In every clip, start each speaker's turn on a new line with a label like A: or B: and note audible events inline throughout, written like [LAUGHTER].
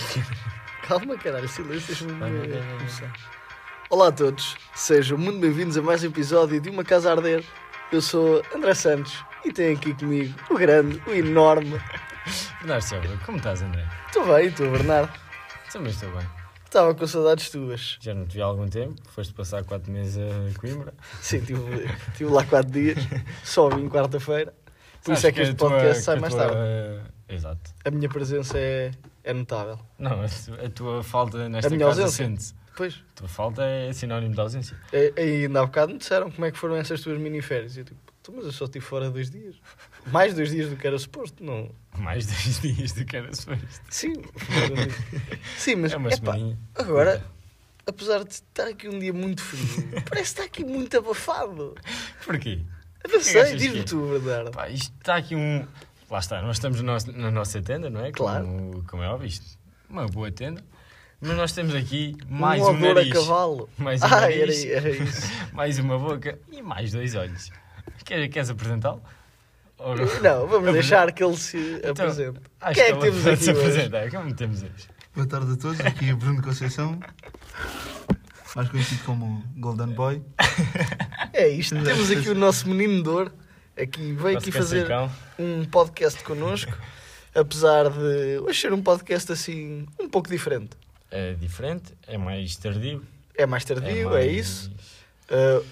A: [LAUGHS] Calma, caralho, silêncio, deixa-me começar. Olá a todos, sejam muito bem-vindos a mais um episódio de Uma Casa a Arder. Eu sou André Santos e tenho aqui comigo o grande, o enorme.
B: Bernardo Silva, como estás, André?
A: Estou bem, estou, Bernardo.
B: Também estou bem.
A: Estava com saudades tuas.
B: Já não te vi há algum tempo, foste passar 4 meses a Coimbra.
A: Sim, tive, tive lá quatro dias, só vim quarta-feira. Por isso é que este
B: tua-
A: podcast sai mais
B: tua-
A: tarde.
B: Exato.
A: A minha presença é, é notável.
B: Não, a tu- a tua falta nesta
A: A minha
B: casa
A: ausência.
B: sente-se.
A: Pois,
B: A tua falta é sinónimo de ausência.
A: e- e ainda há bocado me disseram como é que foram essas tuas miniférias. E eu tipo, "Então, mas eu só estive fora dois dias. [LAUGHS] Mais dois dias do que era suposto, não...
B: Mais dois [LAUGHS] dias do que era suposto.
A: Sim, sim, mas
B: É uma
A: epá, agora, apesar de estar aqui um dia muito frio, [LAUGHS] parece que está aqui muito abafado.
B: Porquê?
A: Eu não
B: que
A: sei, diz-me
B: é?
A: tu, Bernardo.
B: Pá, isto está aqui um. Lá está, nós estamos na nossa, na nossa tenda, não é?
A: Claro.
B: Como, como é óbvio, isto. Uma boa tenda. Mas nós temos aqui mais
A: um
B: um, nariz,
A: a cavalo.
B: mais um
A: ah,
B: nariz,
A: era, era isso. [LAUGHS]
B: mais uma boca e mais dois olhos. Quer, queres apresentá-lo? Ou-
A: Não, vamos deixar que ele se
B: Então,
A: apresente.
B: Acho
A: Quem é que temos aqui
B: se
A: hoje?
B: Como temos hoje?
C: Boa tarde a todos, aqui é Bruno Conceição, mais conhecido como Golden Boy.
A: É isto, temos aqui o nosso menino Dor, aqui veio aqui fazer um podcast connosco, apesar de hoje ser um podcast assim, um pouco diferente.
B: É diferente, é mais tardio.
A: É mais tardio, é,
B: mais-
A: isso. Uh,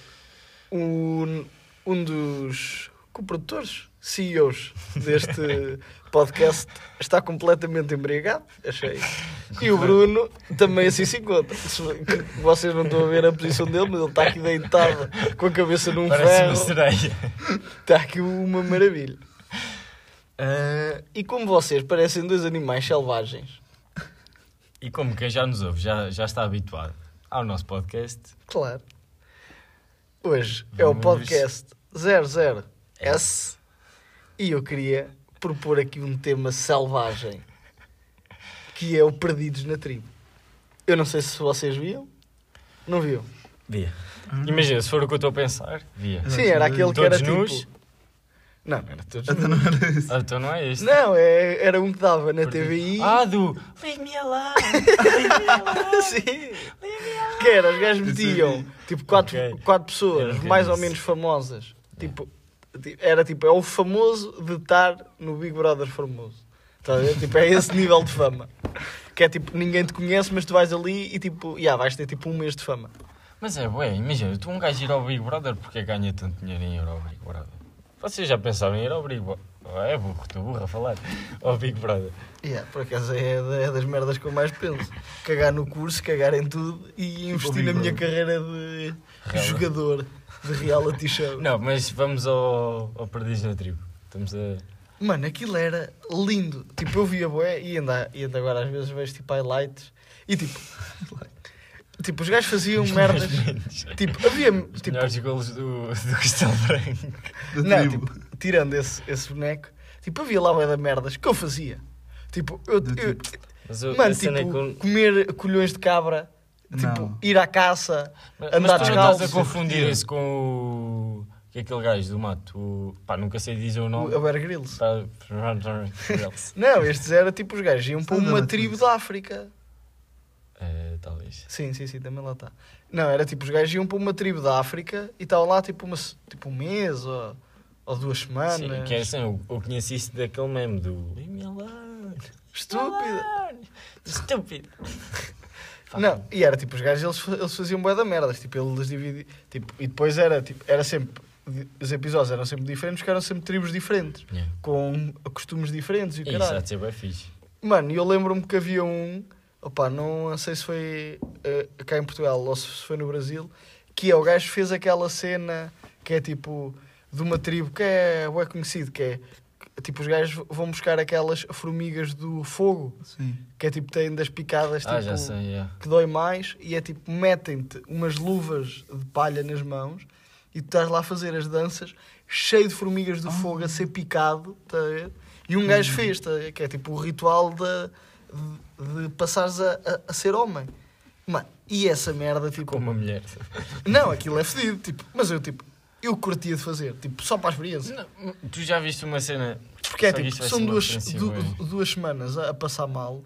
A: um, um dos coprodutores, CEOs deste [LAUGHS] podcast está completamente embriagado, achei. E o Bruno também assim se encontra. Vocês não estão a ver a posição dele, mas ele está aqui deitado com a cabeça num
B: Parece
A: ferro.
B: uma sereia.
A: Está aqui uma maravilha. Ah, e como vocês parecem dois animais selvagens,
B: E como quem já nos ouve, já, já está habituado ao nosso podcast,
A: claro. Hoje é o
B: Vamos-
A: podcast 00S e eu queria propor aqui um tema selvagem que é o Perdidos na Tribo. Eu não sei se vocês viam. Não viam?
B: via. Imagina, se for o que eu estou a pensar, via.
A: Sim, era aquele que era
B: Todos nus?
A: tipo. Não, não era todos
C: Então
A: nus.
C: não era isso.
B: Ah, então não é este.
A: Não, é- era um que dava na TVI.
B: Ah, do Leave me alone! Leave me alone! [LAUGHS]
A: Sim.
B: Leave me alone!
A: Que era, os gajos metiam tipo quatro,
B: Ok.
A: quatro
B: Eu
A: pessoas mais ou menos famosas. Tipo, ti- era tipo, é o famoso de estar no Big Brother famoso. Ver? Tipo, é esse nível de fama. Que é tipo, ninguém te conhece, mas tu vais ali e tipo, yeah, vais ter tipo um mês de fama.
B: Mas é, ué, imagina, tu um gajo ir ao Big Brother porque ganha tanto dinheiro em ir ao Big Brother. Vocês já pensavam em ir ao Big Brother? É burro, estou burro a falar. Ao Big Brother.
A: Yeah, por acaso é, é das merdas que eu mais penso. Cagar no curso, cagar em tudo e investir na minha carreira de
B: Real-
A: jogador de reality show.
B: Não, mas vamos ao, ao Perdidos na Tribo. Estamos a.
A: Mano, aquilo era lindo. Tipo, eu via boé e ainda, e ainda agora às vezes vejo tipo highlights e tipo. [LAUGHS] tipo, os gajos faziam merdas. Tipo, havia.
B: Os
A: Tipo,
B: melhores golos do, do Cristal Branco.
C: Da
A: não,
C: tribo.
A: tipo, tirando esse, esse boneco, tipo, havia lá da merdas que eu fazia. Tipo, eu.
C: Do
A: eu-
B: Mas eu,
A: mano,
B: cena
A: tipo,
B: é eu-
A: comer colhões de cabra, tipo,
C: Não.
A: ir à caça.
B: Mas,
A: andar
B: mas tu não
A: descalço.
B: estás a confundir esse com o. Que é aquele gajo do mato. O, pá, nunca sei dizer o nome.
A: O Bear Grylls.
B: Pá,
A: Não, estes era tipo os gajos iam para uma tribo da África.
B: É, talvez.
A: Sim, sim, sim, também lá está. Não, era tipo, os gajos iam para uma tribo da África e estavam lá tipo, uma, tipo um mês ou, ou duas semanas.
B: Sim, que é assim, eu, eu conheci isso daquele meme do. Leave.
A: Estúpido.
B: Estúpido. [LAUGHS]
A: Não, e era tipo, os gajos eles, eles faziam bué da merdas, tipo, eles dividiam, tipo, e depois era, tipo, era sempre, os episódios eram sempre diferentes, porque eram sempre tribos diferentes,
B: Yeah.
A: com costumes diferentes e o
B: Isso
A: caralho.
B: de ser bem fixe.
A: Mano, e eu lembro-me que havia um, opá, não sei se foi eh, cá em Portugal ou se foi no Brasil, que é o gajo fez aquela cena que é tipo de uma tribo que é, é conhecido, que é tipo os gajos vão buscar aquelas formigas do fogo,
C: Sim.
A: que é tipo têm das picadas
B: Ah,
A: tipo,
B: já sei, yeah.
A: que dói mais e é tipo metem-te umas luvas de palha nas mãos e tu estás lá a fazer as danças cheio de formigas do fogo a ser picado, tá a ver? E um gajo fez, tá que é tipo o ritual de, de, passares a, a, a ser homem. Mano, e essa merda, tipo.
B: Com uma mulher.
A: Não, aquilo é fedido, tipo, mas eu, tipo, eu curtia de fazer, tipo, só para a experiência.
B: Não, tu já viste uma cena.
A: Porque é tipo, são duas, du- duas semanas a, a passar mal,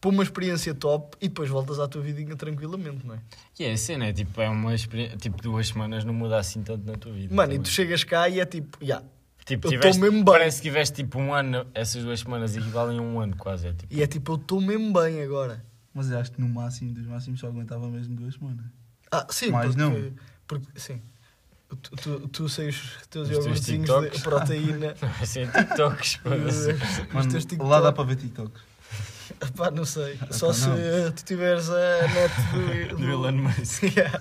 A: para uma experiência top e depois voltas à tua vidinha tranquilamente, não é?
B: E é a cena, é tipo, é uma experiência. Tipo, duas semanas não muda assim tanto na tua vida.
A: Mano, e
B: também.
A: tu chegas cá e é tipo, já.
B: Tipo,
A: eu tô mesmo bem.
B: Parece que tiveste tipo um ano, essas duas semanas equivalem a um ano quase. É, tipo,
A: E é tipo, eu estou mesmo bem agora.
C: Mas eu acho que no máximo dos máximos só aguentava mesmo duas semanas.
A: Ah, sim, porque,
C: não.
A: porque sim. Tu, tu, tu sei os teus
B: Os teus
A: iogurtezinhos de proteína. [LAUGHS]
B: assim, TikToks,
C: Mano,
A: teus
C: lá
A: TikToks.
C: dá para ver TikToks. [LAUGHS]
A: Pá, não sei.
C: Ah,
A: Só se
C: não.
A: tu tiveres a net do, [LAUGHS]
B: Do Elon Musk.
A: Yeah.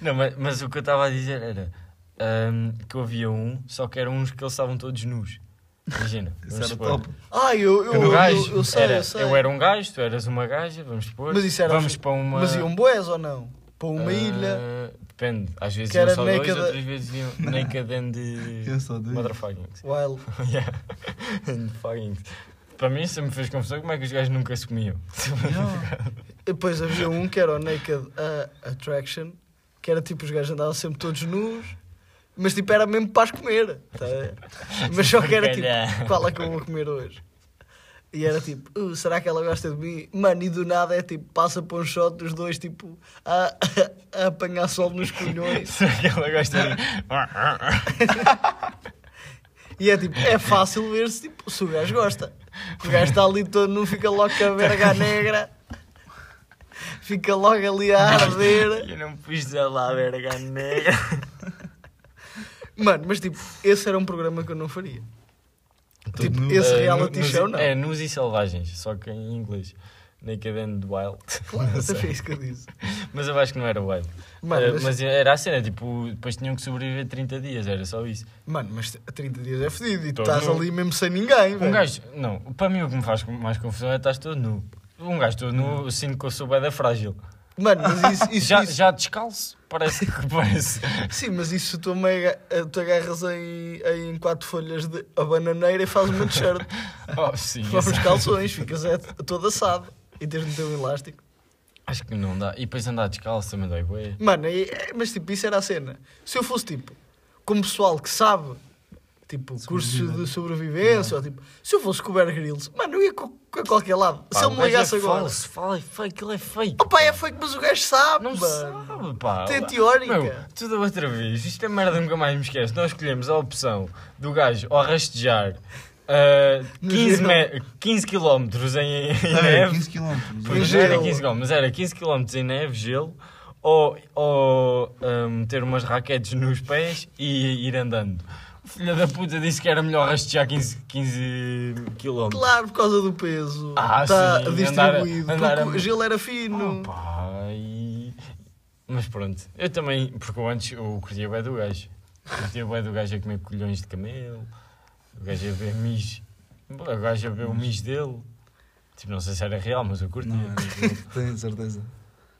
B: Não, mas, mas o que eu estava a dizer era ahm, que eu havia um, só que eram uns que eles estavam todos nus. Imagina.
C: Isso era
B: supor.
C: top.
A: Ah, eu, eu,
B: Eu,
A: eu,
B: gajo,
A: eu sei,
B: era,
A: eu sei.
B: era um gajo, tu eras uma gaja, vamos supor.
A: Mas isso era
B: vamos para uma.
A: Mas iam boés ou não? Para uma
B: ah,
A: ilha.
B: Depende, às vezes
A: Que
B: iam só dois, outras vezes iam naked and
C: Eu
B: motherfucking.
A: Wild. [LAUGHS]
B: yeah. and fucking. Para mim sempre me fez confusão como é que os gajos nunca se comiam. [LAUGHS]
A: Depois havia um que era o Naked uh, Attraction, que era tipo os gajos andavam sempre todos nus, mas tipo era mesmo para as comer. tá a? Mas só que era tipo, qual é que eu vou comer hoje? E era tipo, "Uh, será que ela gosta de mim? Mano, e do nada é tipo, passa para um shot dos dois, tipo, a, a apanhar sol nos colhões. [LAUGHS]
B: Será que ela gosta de.
A: E é tipo, é fácil ver se, tipo, se o gajo gosta. O gajo está ali todo nu, fica logo com a verga negra, fica logo ali a [LAUGHS] arder.
B: Eu não pus dizer lá a verga negra.
A: Mano, mas tipo, esse era um programa que eu não faria. Tipo,
C: nu.
A: esse reality
B: nus-
A: show não.
B: É, nus e selvagens, só que em inglês. Naked and Wild.
A: Claro, [LAUGHS]
B: Não sei.
A: isso que eu disse.
B: Mas eu acho que não era wild.
A: Mano,
B: Eh,
A: mas,
B: mas era a cena, tipo, depois tinham que sobreviver 30 dias, era só isso.
A: mano, mas 30 dias é fedido e tu estás
B: nu.
A: ali mesmo sem ninguém,
B: Um
A: velho.
B: gajo, não, para mim o que me faz mais confusão é estar todo nu. Um gajo todo nu, eu sinto que eu sou bem frágil.
A: Mano, mas isso, isso,
B: já,
A: isso-
B: já descalço, parece que parece.
A: Sim, mas isso tu, mega, tu agarras em, em quatro folhas de a bananeira e fazes uma t-shirt. [LAUGHS]
B: Oh, sim,
A: Vamos calções, ficas é, todo assado. E tens de ter um elástico.
B: Acho que não dá. E depois andar descalço também dói bué.
A: Mano, é- mas tipo, isso era a cena. Se eu fosse tipo, como pessoal que sabe, tipo, curso de sobrevivência, ou tipo, se eu fosse com o Bear Grylls, mano, eu ia a qualquer lado.
B: Pá,
A: se
B: o
A: ele me
B: gajo
A: ligasse
B: é
A: agora.
B: falso, fala, é fake, aquilo é fake.
A: Opa, é fake, mas o gajo sabe,
B: Não
A: mano.
B: sabe, pá.
A: Tem teórica.
B: Meu, tudo a outra vez. Isto é merda, nunca mais me esquece. Nós escolhemos a opção do gajo ao rastejar [LAUGHS] ah,
A: No
B: 15,
A: gelo.
B: me- 15 km em, em
C: é
B: neve.
C: 15 km.
B: Pois era
A: gelo.
B: 15 km, mas era 15 km em neve, gelo, ou, ou ah, ter umas raquetes nos pés e ir andando. O filho da puta disse que era melhor rastejar 15, 15 km.
A: Claro, por causa do peso.
B: Ah,
A: Está
B: sim,
A: distribuído.
B: andar andar
A: o gelo era fino.
B: Opa, e- Mas pronto, eu também, porque eu antes eu curtia bem do gajo. Curtia bem do gajo a comer colhões de camelo, o gajo a ver mijo, o gajo a ver o mijo dele. Tipo, não sei se era real, mas eu curtia.
C: Não, tenho certeza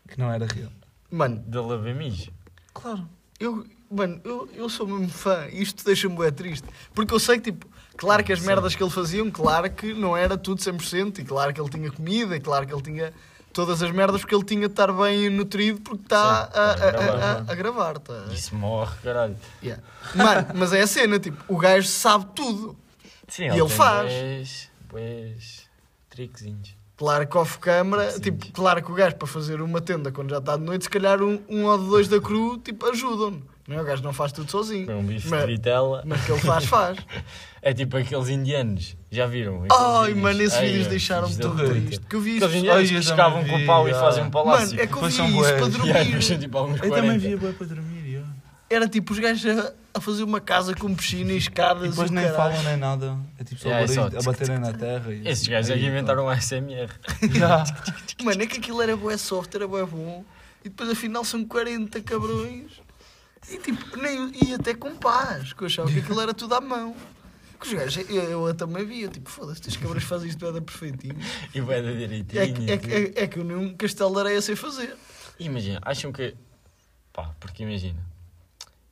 C: que não era real.
A: Mano,
B: Dele a ver mijo.
C: Claro.
A: eu, mano, eu, eu sou mesmo fã. Isto deixa-me bem triste. Porque eu sei que, tipo, claro que as merdas que ele fazia, claro que não era tudo 100%. E claro que ele tinha comida, e claro que ele tinha todas as merdas, porque ele tinha de estar bem nutrido, porque está a,
B: a
A: a- a-
B: gravar.
A: a- gravar. Tá?
B: Isso morre, caralho.
A: Yeah. Mano, mas é a cena, tipo, o gajo sabe tudo.
B: Sim,
A: E ele
B: tem
A: faz.
B: bués- bués triquezinhos.
A: Claro que off-câmara, tipo, claro que o gajo para fazer uma tenda quando já está de noite, se calhar um, um ou dois da cru, tipo, ajudam-no. Não é? O gajo não faz tudo sozinho.
B: Foi um bife
A: Mas-
B: de vitela.
A: Mas que ele faz, faz. [LAUGHS]
B: É tipo aqueles indianos. Já viram?
A: Ai,
B: vídeos?
A: mano, esses vídeos
B: é,
A: deixaram-me tão triste. Que eu vi
B: Aqueles
A: isso.
B: indianos
C: Ai,
B: que
C: também
B: com o pau e
C: ah.
B: fazem um palácio.
A: Mano, é que eu vi isso
C: bués. [LAUGHS]
A: para dormir.
B: tipo
C: Eu também
B: 40.
C: via bem para dormir.
A: Era tipo os gajos a, a fazer uma casa com piscina e escadas
C: E depois nem
A: caralho.
C: falam nem nada. É tipo só
B: Yeah, é
C: barulho
B: só
C: a baterem na terra. e-
B: Esses gajos é
C: Aí,
B: que inventaram o ASMR. [LAUGHS]
C: Já.
A: Mano, é que aquilo era bué soft, era bué bom. E depois afinal são 40 cabrões. E tipo, nem, e até com paz, que eu achava que aquilo era tudo à mão. Que os gajos, eu, eu também via, tipo, foda-se, estes cabrões fazem isto bem perfeitinho.
B: E vai da
A: É
B: direitinho.
A: que, é, que- é, é que eu nem um castelo de areia sei fazer.
B: Imagina, acham que. Pá, porque imagina,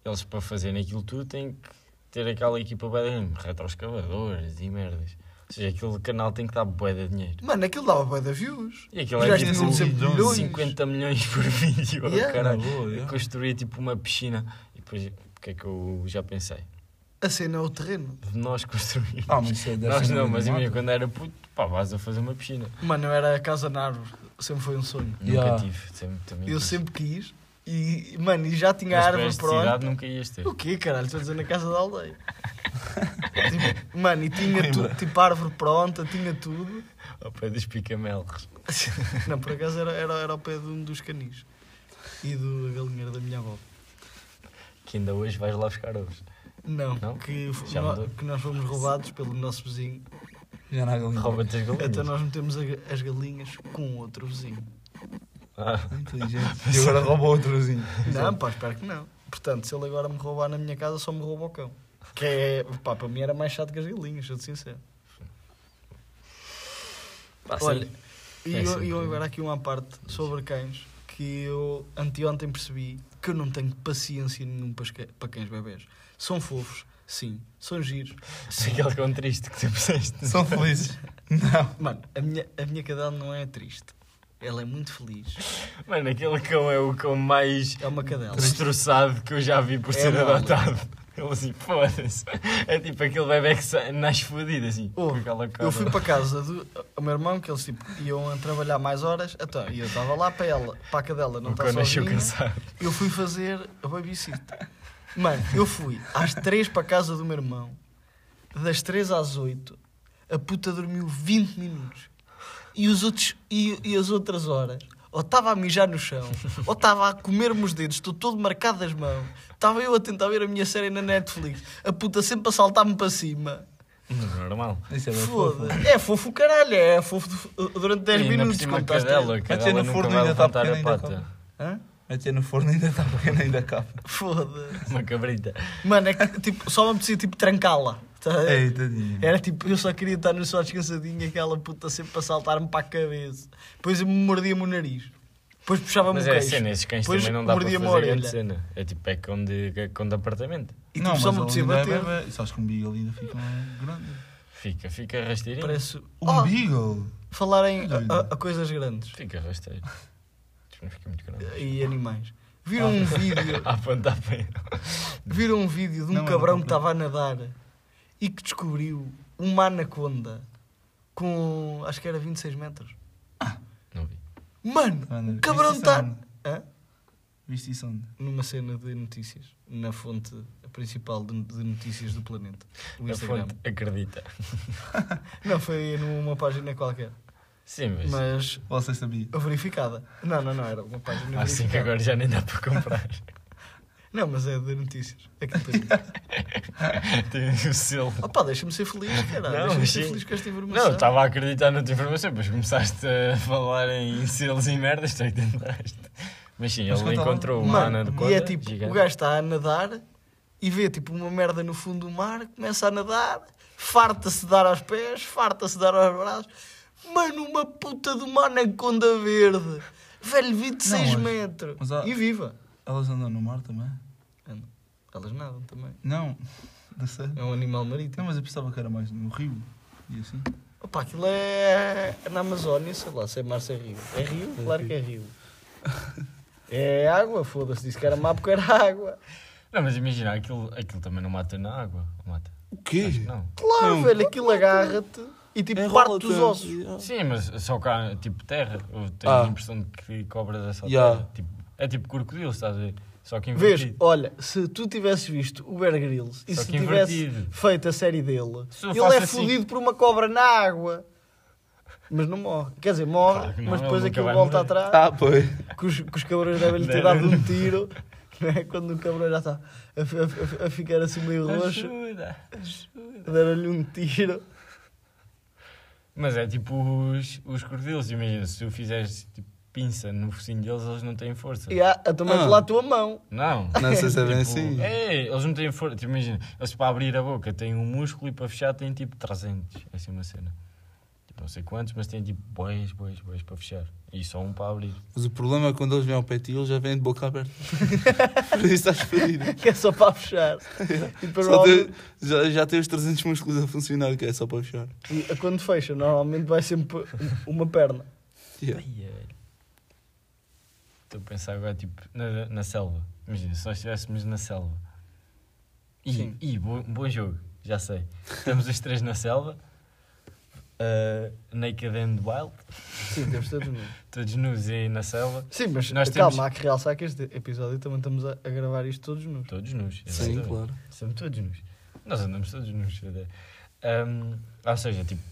B: eles para fazerem aquilo tudo têm que ter aquela equipa bem retroescavadores e merdas. Ou seja, aquele canal tem que dar bué de dinheiro.
A: Mano, aquilo dava bué de views.
B: E aquilo
A: Os
B: é
A: gajos
B: tipo
A: sempre
C: milhões.
A: milhões.
B: 50 milhões por [LAUGHS] vídeo. oh,
A: Yeah.
B: caralho.
C: Boa,
B: Eu
C: yeah.
B: construía tipo uma piscina. E depois, o que é que eu já pensei?
A: A cena é o terreno.
B: de nós construir.
C: Ah, mas é
B: nós não, mas a minha
C: mal.
B: quando era puto, pá, vais a fazer uma piscina.
A: Mano, eu era a casa na árvore. Sempre foi um sonho.
B: Nunca
C: Yeah.
B: tive. Sempre, também
A: Eu
B: quis.
A: sempre quis. E, mano, e já tinha a árvore
B: esta cidade
A: pronta.
B: nunca ias ter.
A: O quê, caralho? Estou a dizer na casa da aldeia. [LAUGHS] tipo, mano, e tinha tudo, tipo, árvore pronta, tinha tudo.
B: Ao pé dos picamelos. [LAUGHS]
A: Não, por acaso era, era, era ao pé de um dos canis. E do galinheiro da minha avó.
B: Que ainda hoje vais lá buscar ovos.
A: Não,
B: Não?
A: Que,
B: Já mudou?
A: que nós fomos roubados pelo nosso vizinho.
C: Já na galinha.
B: Rouba-te as galinhas.
A: Então nós metemos a as galinhas com outro vizinho.
B: Ah,
C: Inteligente. E agora rouba outrozinho.
A: Não, pá, espero que não. Portanto, se ele agora me roubar na minha casa, só me rouba o cão. Que é, pá, para mim era mais chato que as galinhas, sou sincero.
B: pá,
A: Olha, e
B: É
A: eu, eu agora aqui uma parte sobre cães que eu anteontem percebi que eu não tenho paciência nenhuma para, cães bebés. São fofos, sim. São giros. Sim.
B: Aquele cão triste que tu puseste.
C: São felizes. Não.
A: Mano, a minha, a minha cadela não é triste. Ela é muito feliz.
B: Mano, aquele cão é o cão mais
A: É uma cadela.
B: destroçado que eu já vi por
A: É
B: ser
A: mole.
B: adotado. [LAUGHS] Ele assim, foda-se. É tipo aquele bebê que nasce fodido assim. cara.
A: Eu fui para casa do o meu irmão, que eles tipo, iam trabalhar mais horas, então, e eu estava lá para ela, para a cadela, não está sozinha.
B: cansado.
A: Eu fui fazer a babysitter. Mano, eu fui às 3 para a casa do meu irmão, das 3 às 8, a puta dormiu 20 minutos. E, os outros, e, e as outras horas, ou estava a mijar no chão, ou estava a comer-me os dedos, estou todo marcado das mãos. Estava eu a tentar ver a minha série na Netflix, a puta sempre a saltar-me para cima.
B: Normal.
C: Isso é bem fofo.
A: Foda. É fofo caralho, é fofo durante 10
B: E
A: minutos. estás
B: cadela, cadela
C: no forno ainda tá pequena, ainda
B: pata.
A: Hã?
C: Meter no forno ainda está pequeno, ainda capa.
A: Foda.
B: Uma cabrita.
A: Mano, é que tipo, só me apetecia tipo trancá-la. Tá?
C: Ei, tadinho.
A: Era tipo, eu só queria estar no só descansadinho, aquela puta sempre a saltar-me para a cabeça. Depois eu me mordia-me o nariz. Depois puxava-me
B: Mas
A: o
B: é
A: queixo.
B: cena, esses cães
A: Depois
B: também não dá para fazer grande cena. É tipo, é cão de, é cão de apartamento.
A: E
C: não,
A: tipo, só
C: mas
A: me
C: ainda é
A: bater.
C: bebê. Sabes que um beagle ainda fica grande.
B: Fica, fica rasteirinho.
A: Parece.
C: Um
A: Oh,
C: beagle?
A: falar em
C: Doido.
A: a, a coisas grandes
B: Fica rasteiro. Não fica muito grande.
A: e animais. Viram um vídeo,
B: A [LAUGHS] apontar para
A: viram um vídeo de um
C: Não,
A: cabrão
C: não
A: que estava a nadar e que descobriu uma anaconda com acho que era 26 metros.
B: Não vi.
A: Mano,
C: Mano,
A: o cabrão está. Hã?
C: Viste isso onde?
A: numa cena de notícias, na fonte principal de, de notícias do planeta, o
B: A
A: Instagram.
B: fonte acredita. [LAUGHS]
A: Não, foi numa página qualquer,
B: Sim, mas.
A: mas
C: Você sabia?
A: verificada. Não, não, não, era uma página
B: Assim que
A: verificada.
B: agora já nem dá para comprar. [LAUGHS]
A: Não, mas é de notícias. Aquilo tem. [LAUGHS]
B: Tem o selo.
A: Opa, deixa-me ser feliz, caralho.
B: Não,
A: Deixa-me ser feliz com esta informação.
B: Não, estava a acreditar na tua informação, depois começaste a falar em selos e merdas, tu é que tentaste. Mas sim,
C: Mas
B: ele
C: conta
B: encontrou uma
A: Mano,
B: anaconda
A: e é tipo,
B: gigante.
A: o gajo está a nadar e vê tipo uma merda no fundo do mar, começa a nadar, farta-se de dar aos pés, farta-se de dar aos braços. Mano, uma puta de uma anaconda verde. Velho, 26
C: Não, mas-
A: metros.
C: mas há-
A: E viva.
C: Elas andam no mar também?
A: Elas nadam também.
C: Não. [LAUGHS] Não sei.
A: É um animal marítimo.
C: Não, mas eu pensava que era mais no rio. E assim.
A: Opa, aquilo é na Amazónia, sei lá, se é mar, se é rio. É rio? Claro que é rio. [LAUGHS] É água, foda-se, disse que era mar porque era água.
B: Não, mas imagina, aquilo, aquilo também não mata na água. Mata?
C: O quê?
B: Não.
A: Claro,
C: Não.
A: velho, aquilo agarra-te e tipo parte os ossos.
B: Sim, mas só cá, tipo terra. Eu tenho
C: Ah.
B: a impressão de que cobras é só
C: Yeah.
B: terra. Tipo, é tipo crocodilo, estás a ver? Só que
A: Vês,
B: invertido.
A: olha, se tu tivesses visto o Bear Grylls e
B: Só
A: se tivesse
B: invertido.
A: feito a série dele, ele é
B: assim-
A: fodido por uma cobra na água. Mas não morre. Quer dizer, morre,
B: Claro não,
A: mas depois aquilo volta
B: morrer.
A: atrás.
C: Ah, pois.
A: Que os, que os cabrões devem-lhe ter dado um tiro. [LAUGHS] Não é? Quando o cabrão já está a, a- a- ficar assim meio roxo,
B: Ajuda, ajuda.
A: deram-lhe um tiro.
B: Mas é tipo os, os crocodilos, imagina, se tu fizeres tipo, pinça no focinho deles, eles não têm força.
A: E há, a tomar
C: Ah.
A: lá a tua mão.
B: Não.
C: Não sei se é bem
B: Tipo,
C: assim.
B: É, eles não têm força. Tipo, imagina, eles para abrir a boca têm um músculo e para fechar têm tipo 300. É assim uma cena. Tipo, não sei quantos, mas têm tipo bois, bois, bois para fechar. E só um para abrir.
C: Mas o problema é quando eles vêm ao pé de ti, eles já vêm de boca aberta. [LAUGHS] Por isso estás ferido. [LAUGHS]
A: Que é só para fechar. [LAUGHS] E
C: tem-
A: normalmente,
C: já, já tem os 300 músculos a funcionar, que é só para fechar.
A: e quando fecha, normalmente vai sempre uma perna.
C: Yeah.
B: Estou a pensar agora, tipo, na, na selva. Imagina, se nós estivéssemos na selva E,
A: Sim.
B: e bom, bom jogo, já sei. Estamos os três na selva. uh, naked and Wild.
A: Sim, temos todos nus. [LAUGHS]
B: Todos nus aí na selva.
A: Sim, mas
B: Nós
A: calma,
B: temos-
A: há que realçar que este episódio também estamos a, a gravar isto todos nus.
B: Todos nus.
C: Sim, claro.
B: Estamos todos nus. Nós andamos todos nus. Um, ou seja, tipo,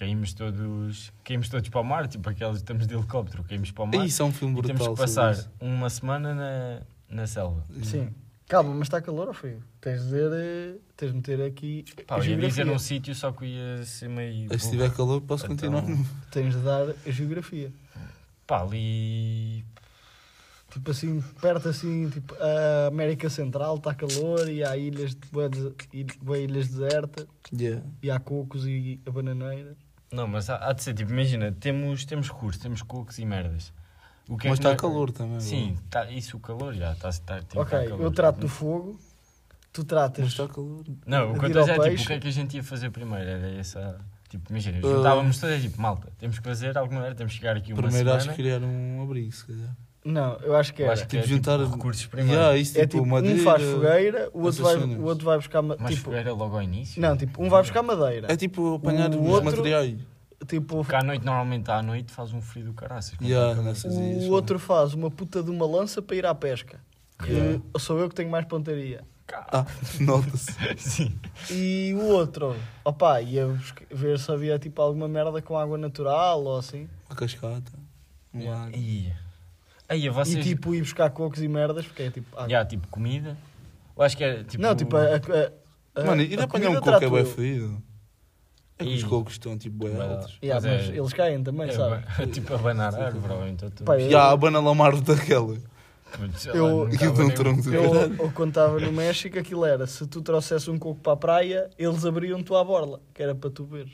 B: caímos todos, caímos todos para o mar, tipo aqueles estamos de helicóptero, caímos para o mar.
C: Isso é um filme
B: e
C: brutal.
B: temos que passar uma semana na, na selva.
A: Sim. Calma, mas está calor ou frio? Tens de dizer, eh, tens de meter aqui
B: Pá,
A: a
B: eu ia dizer um sítio, só que ia ser meio.
C: Mas se tiver calor, posso
B: Então-
C: continuar.
A: Tens de dar a geografia.
B: Pá, ali.
A: Tipo assim, perto assim, tipo, a América Central está calor e há ilhas, bué ilhas desertas
C: Yeah.
A: e há cocos e a bananeira.
B: Não, mas há, há de ser tipo, imagina, temos, temos recursos, temos cocos e merdas. O que é
C: Mas
B: que
C: está
B: nós-
C: calor também.
B: Sim, tá, isso o calor já está. Tá, tem que
A: ok,
B: estar calor.
A: eu trato do fogo, tu
C: Mas
A: tratas.
C: está calor.
B: Não, o que eu estou a dizer é tipo, o que é que a gente ia fazer primeiro? Era essa. Tipo, imagina,
C: Uh,
B: juntávamos todos, é tipo, malta, temos que fazer de alguma maneira, temos que chegar aqui uma
C: Primeiro
B: semana.
C: acho que criar um abrigo, se calhar.
A: Não, eu acho que era.
B: acho que
C: Tipo,
B: é,
C: juntar-
B: tipo, recursos primeiro.
C: Yeah, isso,
A: É
C: tipo,
A: tipo,
C: madeira,
A: um faz fogueira, o outro, vai, o outro vai buscar. ma-
B: Mas
A: Tipo,
B: fogueira logo ao início?
A: não, tipo, um vai buscar madeira.
C: É tipo apanhar
A: O
C: os
A: outro-
C: materiais.
A: Tipo,
B: Porque à noite, normalmente à noite, faz um frio do caraças.
C: Yeah,
A: o outro faz uma puta de uma lança para ir à pesca. Que
C: Yeah.
A: sou eu que tenho mais pontaria.
C: Ah, [LAUGHS] nota-se. [LAUGHS]
B: Sim.
A: E o outro, opá, ia ver se havia tipo alguma merda com água natural ou assim.
C: Uma cascata. Um
B: Yeah.
C: lago.
B: Ia. Aí, vocês.
A: E tipo ir buscar cocos e merdas, porque é tipo. água.
B: Yeah, tipo, comida. Eu acho que era tipo.
A: Não, tipo, a, a, a,
C: Mano, ir apanhar um coco é bem
A: eu.
C: ferido. É que os cocos estão tipo bem
B: lá.
C: altos.
A: Yeah,
B: Mas
A: mas
B: é-
A: eles caem também,
B: é,
A: sabe?
B: ba- [LAUGHS] tipo, abanar a árvore,
A: eu-
C: E há a banana mar daquela.
A: Eu-
C: um
A: Eu, eu quando estava no México, aquilo era, se tu trouxesse um coco para a praia, eles abriam-te à borla, que era para tu veres.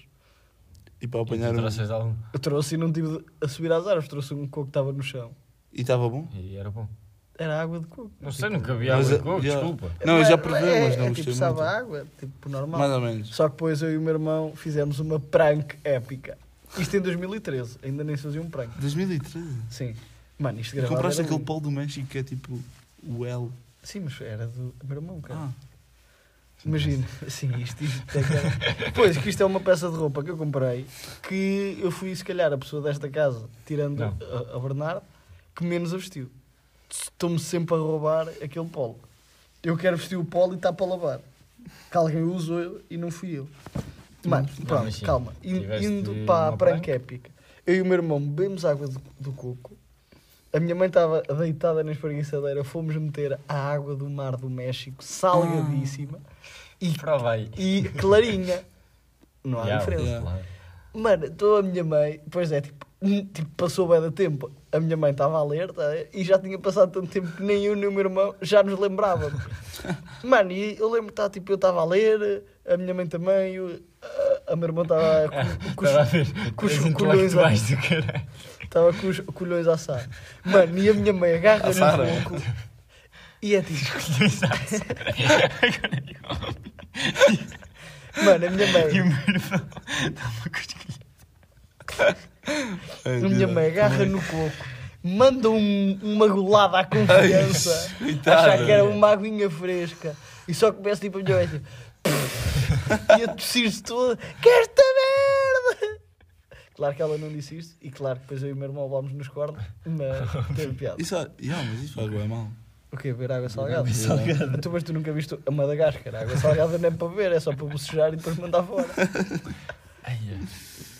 C: E para
B: E tu
C: apanhar um.
B: algum?
A: Eu trouxe e não tive de- a subir às árvores, trouxe um coco que estava no chão.
C: E estava bom?
B: E era bom.
A: Era água de coco.
B: Não sei, nunca vi água de
C: é-
B: coco,
C: yeah.
B: desculpa.
C: Não, eu já
A: é-
C: provei,
A: é,
C: mas não
A: é,
C: gostei
A: tipo, sabe
C: muito.
A: a água, tipo, normal.
C: Mais ou menos.
A: Só que depois eu e o meu irmão fizemos uma prank épica. Isto em 2013, ainda nem se fazia um prank.
C: 2013.
A: Sim. Mano, isto gravado
C: compraste aquele
A: lindo.
C: polo do México que é tipo o L.
A: Sim, mas era do meu irmão, cara.
C: Ah,
A: Imagina, sim, isto, isto é cara. Pois, que isto é uma peça de roupa que eu comprei, que eu fui, se calhar, a pessoa desta casa, tirando
B: Não.
A: a, a Bernardo, que menos a vestiu. Estou-me sempre a roubar aquele polo. Eu quero vestir o polo e está para lavar. Que alguém usou e não fui eu. Mano, pronto,
B: mas
A: calma. Indo para a prank? épica. Eu e o meu irmão bebemos água do, do coco. A minha mãe estava deitada na espreguiçadeira. Fomos meter a água do mar do México, salgadíssima. E
B: Prova aí.
A: e clarinha. Não há [LAUGHS]
B: Yeah,
A: diferença.
C: Yeah.
A: Mano, estou a minha mãe, pois é, tipo, tipo passou bem da tempo. A minha mãe estava alerta e já tinha passado tanto tempo que nem eu nem o meu irmão já nos lembrávamos. [LAUGHS] Mano, e eu lembro que tá, tipo, eu estava a ler, a minha mãe também, eu- a, a minha irmã estava com, com, com os
B: os
A: colhões a- estava com os colhões a assar. Mano, e a minha mãe agarra no coco e é tipo, mano, a minha
B: E o
A: mãe,
B: meu irmão estava com os colhões. [LAUGHS]
C: Ai,
A: a minha mãe agarra no coco, manda um- uma golada à confiança.
C: Ai, coitada.
A: achar que era uma aguinha fresca e só começa tipo a minha mãe tipo, [LAUGHS] e a tossir-se toda que esta merda claro que ela não disse isto e claro que depois eu e o meu irmão levámos nos cornos mas [LAUGHS] teve piada
C: Isso, yeah, mas isso faz bem mal.
A: o quê? beber água salgada?
B: Água salgada.
A: tu, mas tu nunca viste a Madagascar a água salgada não é para beber é só para bocejar e depois mandar fora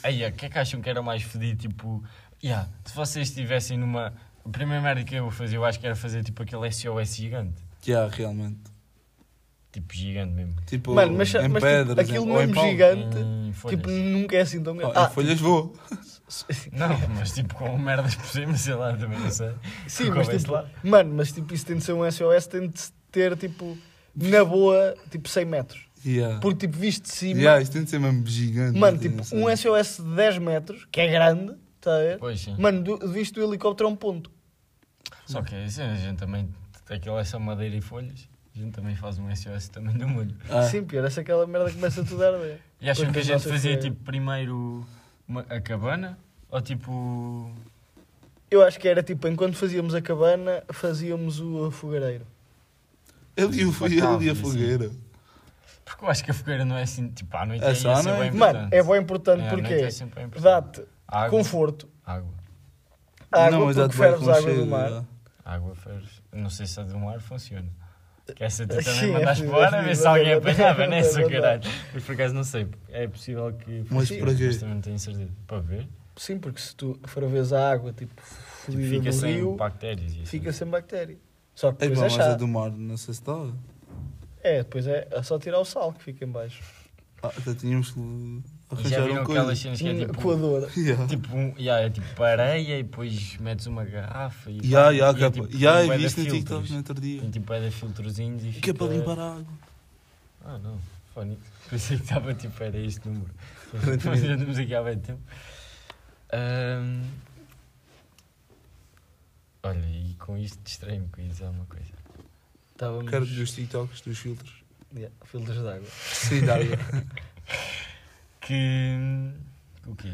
B: Eia, o que é que acham que era mais fedido? Tipo, yeah, se vocês estivessem numa. A primeira merda que eu fazia, eu acho que era fazer tipo aquele SOS gigante.
C: Yeah, realmente.
B: Tipo, gigante mesmo.
C: Tipo,
A: Mano, mas,
C: em
A: mas tipo,
C: pedras,
A: aquilo
C: em, ou em
A: mesmo gigante tipo nunca é assim tão
C: Oh,
A: grande
C: em
A: ah,
C: folhas vou. [LAUGHS]
B: Não, mas tipo com merdas por cima, sei lá, também não sei.
A: Sim, mas
B: é
A: tipo,
B: lá?
A: mano, mas tipo, isso tem de ser um SOS, tem de ter tipo, na boa, tipo 100 metros.
C: Yeah.
A: Porque tipo, visto de cima,
C: Yeah, isto tem de ser mesmo gigante.
A: mano, tipo, um SOS de 10 metros, que é grande, está a ver?
B: Pois sim.
A: Mano, do, visto do helicóptero a um ponto.
B: Só que assim, a gente também. Aquilo é só madeira e folhas. A gente também faz um SOS também do molho.
C: Ah,
A: Sim, pior, essa é aquela merda que começa tudo a arder.
B: E acham que a gente fazia tipo primeiro uma- a cabana? Ou tipo.
A: Eu acho que era tipo, enquanto fazíamos a cabana, fazíamos o fogareiro.
C: ele e o
B: Facava,
C: ele e a fogueira.
B: Porque eu acho que a fogueira não é assim, tipo, à noite
C: É
B: é,
C: só à
B: isso, é bem
C: noite.
A: Mano, é bem importante
B: É,
A: porque
B: é
A: dá-te conforto.
B: água,
A: Água,
C: não, mas
A: porque ferves água do mar.
B: água ferves. Não sei se a do mar funciona. Que essa tu [LAUGHS]
A: Sim,
B: também
A: é
B: mandaste fora,
A: é
B: a ver se alguém [LAUGHS]
A: é
B: apanhava nessa,
A: é possível.
B: caralho. Mas por acaso não sei. É possível que.
C: Mas para quê?
B: Mas também não tenho certeza. Para ver.
A: Sim, porque se tu for a vez a água, tipo,
B: Tipo, fica sem
A: rio,
B: bactérias e assim.
A: fica sem bactéria. Só que
C: É
A: depois
C: bom,
A: é
C: mas a do mar, não sei se dá.
A: É, depois é, é só tirar o sal que fica em baixo.
C: Ah, até tínhamos que
B: Já
C: arranjar
B: viram
C: um
B: aquelas
C: coisa.
B: cenas que é tipo.
A: Coadora. [LAUGHS]
C: Yeah.
B: Tipo, um, yeah, é tipo areia e depois metes uma garrafa e.
C: Ya, ya,
B: e
C: que é
B: tipo,
C: ya,
B: bué
C: eu
B: de
C: vi isso no
B: filtros.
C: TikTok no outro dia.
B: Tem tipo é de filtrozinhos e
C: Que é para limpar a água.
B: Ah, não. Funny. [LAUGHS] Pensei que estava tipo, era este número. Já estamos aqui há bem tempo. Ahm, Olha, e com isto distraí-me com isso, é uma coisa.
A: Estávamos.
C: Quero dos TikToks, dos filtros.
A: Yeah, filtros de água.
C: Sim, de água. [LAUGHS]
B: Que. O quê?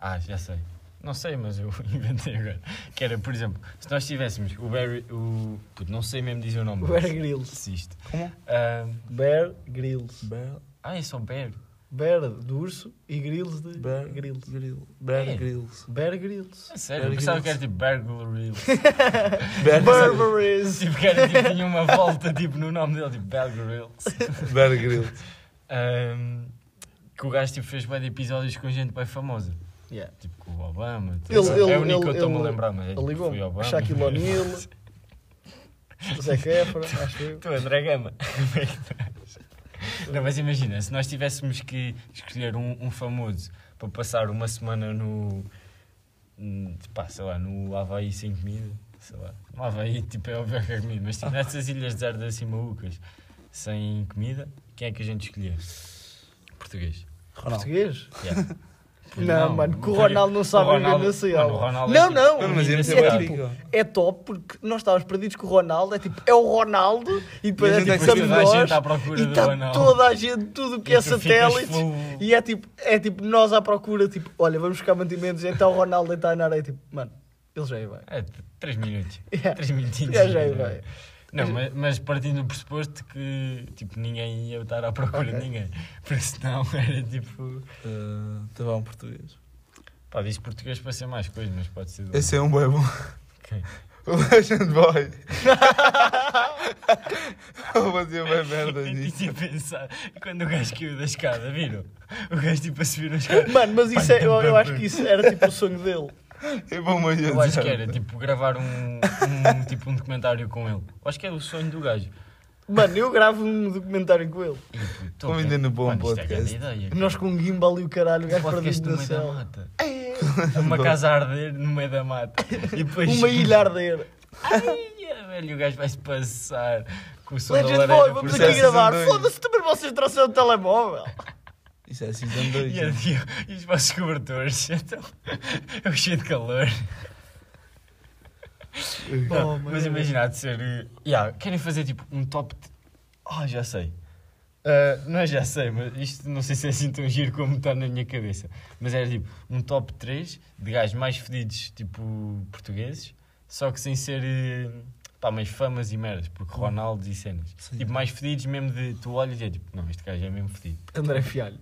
B: Ah, já sei. Não sei, mas eu [LAUGHS] inventei agora. Que era, por exemplo, se nós tivéssemos o Barry. O... Puto, não sei mesmo dizer o nome.
A: Bear
B: dele.
A: Grylls.
B: Desisto.
C: Como?
B: Ahm,
A: Bear Grylls.
C: Bear,
B: Ah, é só Bear.
A: Bear do urso e Grylls de
C: Bear
A: Grylls.
C: Grill. Bear
B: É.
C: Grylls.
A: Bear Grylls.
B: É sério,
C: Bear
B: eu pensava que era
C: Grylls.
B: tipo Bear Grylls. [LAUGHS]
C: Bear,
B: tipo, que era, tipo, tinha uma volta tipo, no nome dele, tipo Bear Grylls. [LAUGHS]
C: Bear Grylls.
B: Ahm, que o gajo tipo, fez bem de episódios com gente bem famosa.
A: Yeah.
B: Tipo com o Obama.
A: Ele-
B: tipo,
A: ele-
B: é o único que eu
A: ele-
B: estou-me a
A: ele-
B: lembrar, mas é
A: Ele
B: tipo,
A: ligou
B: foi Obama.
A: Shaquille O'Neal. [LAUGHS] Zac Efron, acho eu.
B: Tu, André Gama. Como é que estás? Não, mas imagina, se nós tivéssemos que escolher um, um famoso para passar uma semana no. hum, Pá, sei lá, no Havaí sem comida, sei lá. No Havaí, tipo, é óbvio que é comida, mas tipo, nessas ilhas desertas assim malucas, sem comida, quem é que a gente escolhia? Português.
C: Ronaldo.
A: Português?
B: Yeah.
A: Não, mano, que o Ronaldo não sabe
B: o
A: viver
B: Ronaldo-
A: na cidade.
B: mano, o Ronaldo
A: Não,
B: é tipo-
A: não.
C: Não, mas ia
A: é
B: vai.
A: tipo-. É top porque nós estávamos perdidos com o Ronaldo. É tipo, é o Ronaldo e depois
C: E
A: é
C: é
A: tipo,
C: que
A: somos
B: toda a gente
A: nós
B: à procura
A: e
B: do
A: está
B: Ronaldo.
A: toda a gente, tudo que
B: E
A: é satélite. E é tipo, é tipo, nós à procura, tipo, olha, vamos buscar mantimentos, então o Ronaldo está na areia, tipo, mano, ele já aí vai.
B: É, 3 minutos. [LAUGHS]
A: Yeah.
B: 3 minutinhos.
A: Já já vai.
B: Não, mas, mas partindo do pressuposto que tipo, ninguém ia estar à procura
A: Ok.
B: de ninguém. Porque senão [LAUGHS] era tipo.
C: Uh, Estava um português.
B: Pá, diz português para ser mais coisa, mas pode ser. do-
C: Esse é um boi bom.
B: Ok. [LAUGHS]
C: O Legend Boy. [LAUGHS] Eu fazia bem merda
B: Eu
C: nisso.
B: tinha pensado. E quando o gajo caiu da escada, viram? O gajo tipo a subir a escada.
A: Mano, mas isso é, eu, eu acho que isso era tipo o sonho dele.
C: É bom, mas
B: Eu acho que era tipo gravar um, um, tipo, um documentário com ele. Eu acho que é o sonho do gajo.
A: Mano, eu gravo um documentário com ele.
B: E, tipo,
C: ainda no bom
B: Mano, é
C: podcast.
B: ideia.
A: Nós com um gimbal e o caralho, o gajo
B: podcast
A: perdido
B: no meio da mata.
A: É,
B: Uma casa a arder no meio da mata. E depois.
A: Uma ilha a arder.
B: Ai, velho, o gajo vai-se passar com o som da
A: Legend
B: lareira
A: Boy, vamos aqui
C: é
A: gravar. Foda-se, também vocês trouxeram o telemóvel.
C: Isso é assim tão doido.
B: E, e os vossos cobertores. [LAUGHS] Então, eu cheio de calor. Não,
A: Oh,
B: mas
A: mano.
B: imagina há de ser. eh, yeah, querem fazer tipo um top. de- Ah, já sei. Ah, não é já sei, mas isto não sei se é assim tão giro como está na minha cabeça. Mas era tipo um top 3 de gajos mais fedidos, tipo portugueses, só que sem ser. eh, Pá, mais famas e merdas, porque Ronaldo e cenas.
C: Sim.
B: Tipo, mais fedidos mesmo de. Tu olhas e é tipo, não, este gajo é mesmo fedido.
A: André Fialho.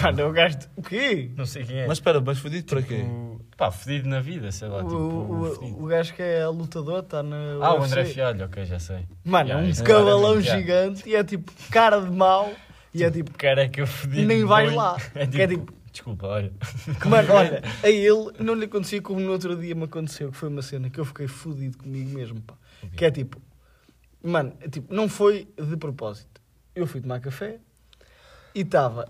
A: Pá, não, o gajo. O quê?
B: Não sei quem é.
C: Mas espera, mas fodido para quê?
B: Tipo, pá, fedido na vida, sei lá.
A: O,
B: tipo,
A: o, o gajo que é lutador está na.
B: Ah, o
A: UFC.
B: André Fialho, ok, já sei.
A: Mano,
B: Yeah,
A: é um
B: isso
A: cavalão gigante e é tipo cara de mau e é tipo.
B: Careca fedido.
A: Nem vais lá. [LAUGHS]
B: É
A: Que é
B: tipo, desculpa, olha. [LAUGHS]
A: Mano, olha, a ele não lhe acontecia como no outro dia me aconteceu, que foi uma cena que eu fiquei fodido comigo mesmo, pá. Que é tipo, mano, é tipo, não foi de propósito. Eu fui tomar café e estava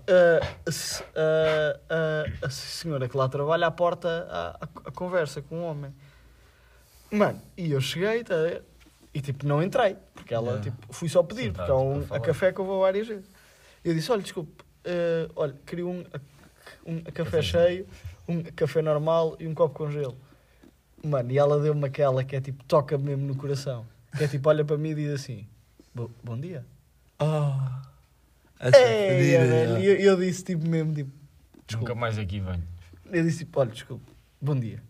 A: a, se- a- a- senhora que lá trabalha à porta a, a- conversa com um homem. Mano, e eu cheguei tá e tipo, não entrei, porque ela,
C: Yeah.
A: tipo, fui só pedir,
B: Sim,
A: porque
B: tá,
A: é
B: tipo,
A: um,
B: a
A: café que eu vou várias vezes. Eu disse, olha, desculpe, eh, olha, queria um, um café
B: Cafezinho.
A: cheio, um café normal e um copo com gelo. Mano, e ela deu-me aquela que é tipo, toca mesmo no coração. Que é tipo, olha para mim e diz assim, "Bo- bom dia.
C: Ah. Essa é
A: Ei,
C: fodida,
A: velho, e eu, eu disse tipo mesmo, tipo,
B: Nunca
A: desculpa.
B: mais aqui venho.
A: Eu disse tipo, olha, desculpa, bom dia.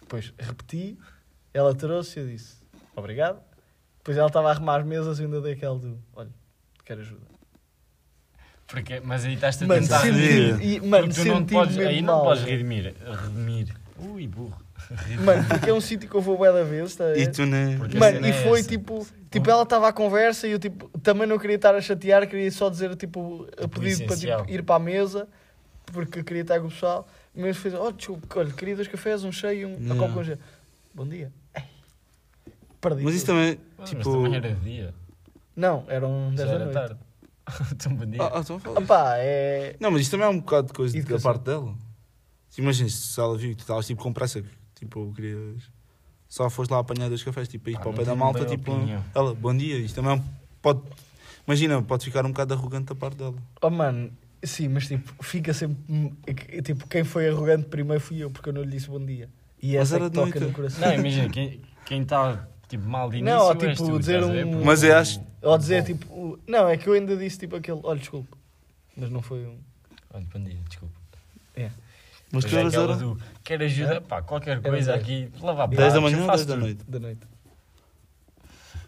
A: Depois repeti, ela trouxe e eu disse, obrigado. Depois ela estava a arrumar as mesas e ainda dei aquela do, olha, Quero ajuda.
B: Porque, mas aí estás a
A: Mano,
B: tentar
A: e, mano,
B: tu não podes,
A: mesmo
B: aí não
A: mal.
B: podes redimir. Redimir. Ui, burro.
A: Mano, porque é um sítio que eu vou bué da vez, está a ver?
C: E tu nem.
B: Porque a
A: Mano,
B: cena
A: e
B: é
A: foi
B: essa.
A: tipo, tipo, ela estava à conversa e eu tipo, também não queria estar a chatear, queria só dizer tipo, a
B: Tipo,
A: pedido para
B: essencial.
A: tipo, ir para a mesa, porque queria estar com o pessoal, mas fez, oh desculpa, olha, queria dois cafés, um cheio e um
C: Não.
A: a coca com gelo. Bom dia. Ei, Perdi.
C: Mas isso
A: tudo.
C: também.
B: Mas
C: Tipo.
B: também era de dia.
A: Não, eram 10
B: Já
A: da
B: era
A: noite.
B: tarde. [LAUGHS] Então, bom dia.
C: Ah, ah, então fala.
A: Opá, é.
C: Não, mas isto também é um bocado de coisa da
A: Educação.
C: parte dela. Imagina se ela viu que tu estavas tipo com pressa, tipo, querias. Só foste lá apanhar dois cafés, tipo, ir
B: Pá,
C: para o pé da malta, tipo.
B: opinião.
C: Ela, bom dia. Isto também é pode. Imagina, pode ficar um bocado arrogante da parte dela.
A: Oh mano, sim, mas tipo, fica sempre. Tipo, quem foi arrogante primeiro fui eu, porque eu não lhe disse bom dia. E
C: Mas
A: essa é
C: era
A: que toca
C: noite.
A: no coração.
B: Não, imagina, quem quem está tipo, mal de início
A: Não, ou,
B: és
A: tipo,
B: tu,
A: dizer
B: a
A: um-
B: Porque-
C: Mas eu acho-
A: Ou dizer tipo. Não, é que eu ainda disse tipo aquele. Olha, desculpa. Mas não foi um.
B: Olha, bom dia, desculpa.
C: Mas que
B: é
C: horas
B: aquela
C: era?
B: do, quer ajuda? Pá, qualquer coisa
A: dez.
B: aqui, lavar
C: 10 da manhã ou
B: faço
C: 10 da noite?
A: Da noite.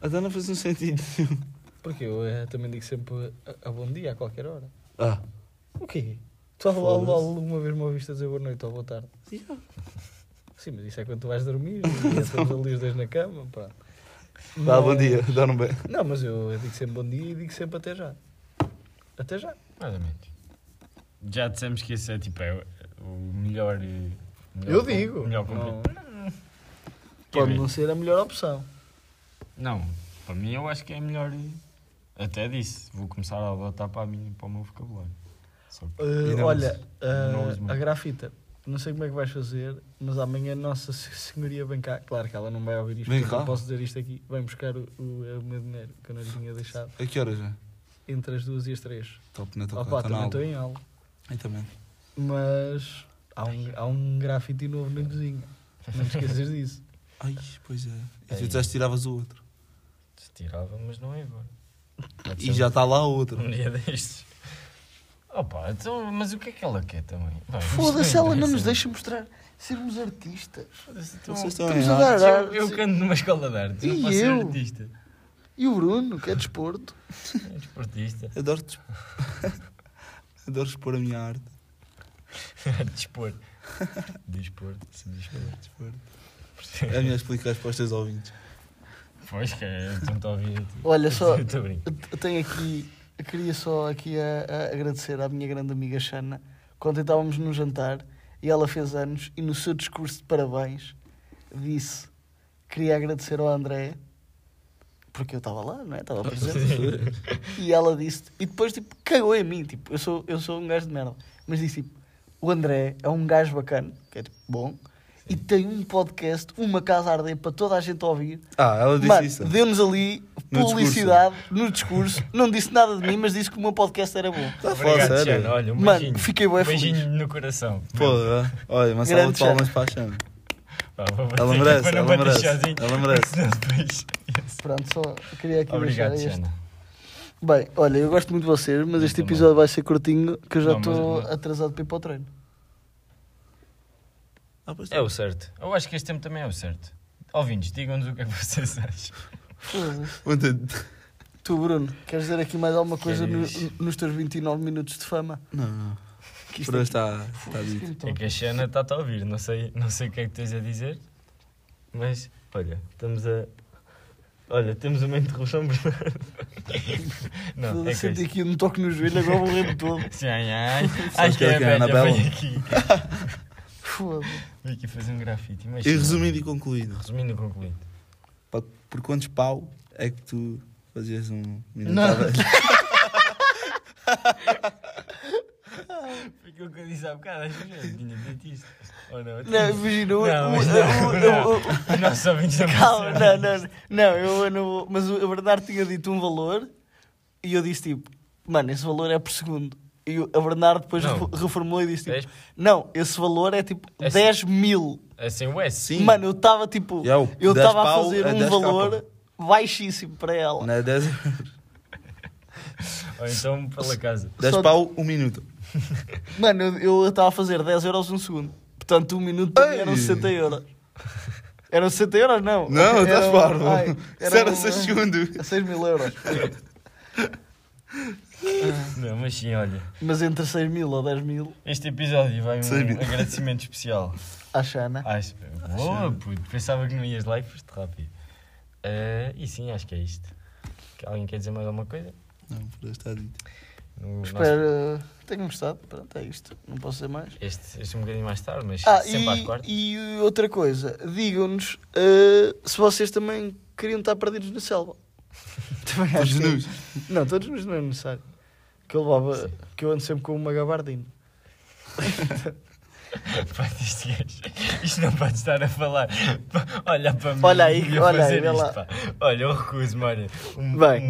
C: A Dana fez um sentido.
A: Porque eu eh, também digo sempre a, a bom dia a qualquer hora.
C: Ah.
A: O quê? Tu alguma vez me ouviste a dizer boa noite ou boa tarde? Sim, mas isso é quando tu vais dormir e [LAUGHS] estamos ali os dois na cama. Pá.
C: Vá, bom
A: Mas-
C: dia, dorme bem.
A: Não, mas eu, eu digo sempre bom dia e digo sempre até já. Até já.
B: Mais ou menos. Já dissemos que esse é tipo é o melhor. melhor
A: Eu digo.
B: Melhor
A: Não- Pode não ser a melhor opção.
B: Não, para mim eu acho que é melhor. eh, Até disse, vou começar a adotar para, mim, para o meu vocabulário. Só que-
A: Uh, olha, uh, a grafita, não sei como é que vais fazer, mas amanhã Nossa [LAUGHS] Senhoria vem cá. Claro que ela não vai ouvir isto,
C: Vem
A: porque eu
C: cá?
A: posso dizer isto aqui. Vem buscar o, o, o meu dinheiro que eu não lhe tinha deixado
C: A que horas é?
A: entre as duas e as três.
C: Top, não estou
A: Opa,
C: cá,
A: também
C: na
A: estou
C: aula.
A: em aula.
C: Eu também.
A: Mas há um, há um grafite novo na cozinha. Não te esqueças disso. [LAUGHS]
C: Ai, pois é. E tu
B: Ei.
C: disseste que tiravas o outro.
B: Tirava, mas não é agora. Pode
C: E
B: ser
C: já está lá o outro.
B: Um dia destes. Opa, então, mas o que é que ela quer também? Vai,
A: Foda-se, ela não nos
B: interessa.
A: deixa mostrar sermos artistas.
B: Foda-se, então,
C: Vocês estão
A: Estamos a
C: errados.
A: dar
B: eu, eu canto numa escola de artes,
A: E
B: não posso
A: eu?
B: ser artista.
A: E o Bruno, que é desporto. [LAUGHS]
B: É desportista.
C: Adoro, des- [LAUGHS] Adoro expor a minha arte. [LAUGHS]
B: Dispor. Dispor. Se dispor.
C: É a minha explicar para os teus ouvintes.
B: Pois que é, a ouvir.
A: Olha só. [LAUGHS] Eu tenho aqui, eu queria só aqui a, a agradecer à minha grande amiga Xana. Quando estávamos num jantar e ela fez anos e no seu discurso de parabéns disse queria agradecer ao André porque eu estava lá, não é? Estava presente. e ela disse, e depois tipo, cagou em mim, tipo, eu sou, eu sou um gajo de merda. Mas disse tipo, o André é um gajo bacana, que é tipo, bom, e tem um podcast, uma casa a arder para toda a gente ouvir.
C: Ah, ela disse
A: Mano,
C: isso.
A: deu-nos ali
C: No
A: publicidade no discurso. Não disse nada de mim, mas disse que o meu podcast era bom.
C: Está a falar
B: Obrigado,
C: sério.
B: Tiana. Olha, um
A: Mano,
B: beijinho.
A: fiquei bué
B: um beijinho
A: feliz.
B: no coração.
C: Pô, olha, uma salva
A: Grande
C: de palmas para a Xana.
B: Pá, vou bater
C: Ela
B: aqui
C: merece,
B: para não
C: ela
B: bater
C: merece,
B: sozinho,
C: ela merece.
B: senão [LAUGHS] depois-
A: Pronto, só queria aqui
B: Obrigado,
A: deixar este.
B: Tiana.
A: Bem, olha, eu gosto muito de vocês, mas este
B: também.
A: episódio vai ser curtinho, que eu já
B: Não, mas-
A: estou atrasado para ir para o treino.
C: Ah, pois
B: É o certo. Eu acho que este tempo também é o certo. Ouvintes, digam-nos o que é que vocês [LAUGHS] acham.
A: Foda-se.
C: Ontem-
A: Tu, Bruno, queres dizer aqui mais alguma coisa no-
B: Queres?
A: nos teus 29 minutos de fama?
C: Não, não.
A: Que isto
C: Por hoje está, está
A: Foda-se,
C: dito.
A: me
B: É que a Xana está-te a ouvir. Não sei, não sei o que é que tens a dizer, mas olha, estamos a. Olha, temos uma interrupção, Bernardo. [LAUGHS] Não, é
A: Senti aqui um toque no joelho, agora vou rir todo. [LAUGHS]
B: Sim, ai, ai. Acho que é
C: que
B: a
C: é a
B: velha.
C: Anabela?
B: Vem aqui. [LAUGHS] Vem aqui fazer um grafite.
C: E resumindo e concluído,
B: Resumindo e concluindo.
C: pá, por quantos pau é que tu fazias um minuto
A: Não.
C: à
B: Foi aquilo que eu disse há bocado, acho que eu tinha dito isto. Ou não?
A: Não, imagina, o,
B: Não,
A: o-
B: mas
A: o-
B: não,
A: o-
B: não.
A: o-
B: Os nossos ouvintes não
A: Calma, não, não, não, eu não vou. Mas o Bernardo tinha dito um valor e eu disse tipo, mano, esse valor é por segundo. E o a Bernardo depois
B: Não.
A: re- reformulou e disse tipo,
B: Dez?
A: não, esse valor é tipo
B: É
A: 10 mil.
B: É sem o S.
C: Sim.
A: Mano, eu estava tipo,
C: Já, o
A: eu
C: 10
A: estava a fazer
C: é
A: um
C: 10
A: valor
C: capa.
A: baixíssimo para ela.
C: Não é 10, [LAUGHS]
B: Ou então pela casa.
C: 10
A: Só-
C: pau, um minuto. [LAUGHS]
A: Mano, eu- eu estava a fazer 10 euros um segundo. Portanto, um minuto para mim eram 60 euros. Eram 60 euros? Não.
C: Não, estás parvo.
A: ai,
C: Isso era
A: eram,
C: 6
A: eh,
C: segundos.
A: 6 mil euros. [LAUGHS]
B: Não, mas sim, olha.
A: Mas entre 6 mil ou 10 mil,
B: Este episódio vai um agradecimento especial.
A: à Xana.
B: Acho, boa, puto. Pensava que não ias lá e foste rápido. Eh, e sim, acho que é isto. Alguém quer dizer mais alguma coisa?
C: Não, por hoje está dito.
B: No nosso-
A: Espero que tenham gostado. Pronto, é isto. Não posso dizer mais.
B: Este, este um bocadinho mais tarde, mas
A: Ah,
B: sempre às
A: e,
B: quartas.
A: e outra coisa, digam-nos eh, se vocês também queriam estar perdidos na selva. [LAUGHS] Também
C: Todos
A: acho que-
C: nus.
A: Não, todos nus não é necessário. Que eu levava, que eu ando sempre com uma gabardina. [LAUGHS]
B: Gajo, isto não pode estar a falar. Olha para mim.
A: Olha aí,
B: a
A: olha aí,
B: isto,
A: lá.
B: pá. Olha, eu recuso-me, olha. Um,
A: Bem.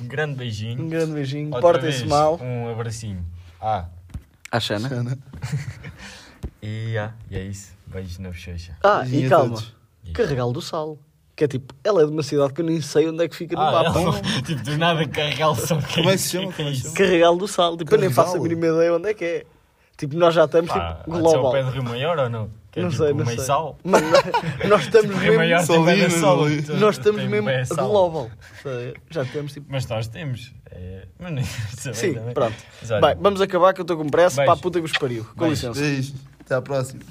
B: um grande beijinho.
A: Um grande beijinho,
B: Outra
A: portem-se
B: vez,
A: mal.
B: Um abracinho. Ah,
A: À Xana.
C: Xana. [LAUGHS]
B: e, ah, e é isso. Beijo na bochecha.
A: Ah, e
C: a
A: calma,
C: todos.
A: Carregal do Sal. Que é tipo, ela é de uma cidade que eu nem sei onde é que fica no
B: Ah,
A: mapa.
B: ela- tipo, do nada carregá-lo só que
C: Como é que se chama? É?
A: Carregal do Sal. Tipo, eu nem faço a
C: Carregal?
A: mínima ideia onde é que é. Tipo, nós já estamos
B: Pá,
A: tipo,
B: há de ser
A: global.
B: pé do Rio Maior ou não? Que é
A: não
B: tipo
A: sei,
B: o
A: não sei.
B: Meissal. [LAUGHS]
A: Mano, nós- nós estamos
B: Tipo, o Rio Maior
A: mesmo.
C: ali.
B: Tem-
A: Nós estamos mesmo
B: sal.
A: global. Já temos tipo.
B: Mas nós temos. É, mas nem [LAUGHS]
A: Sim,
B: também.
A: pronto.
B: Mas olha,
A: Bem, vamos acabar que eu estou com pressa.
B: Beijo.
A: Pá, puta que vos pariu. Com
B: Beijo.
A: licença.
C: Beijo. Até à próxima.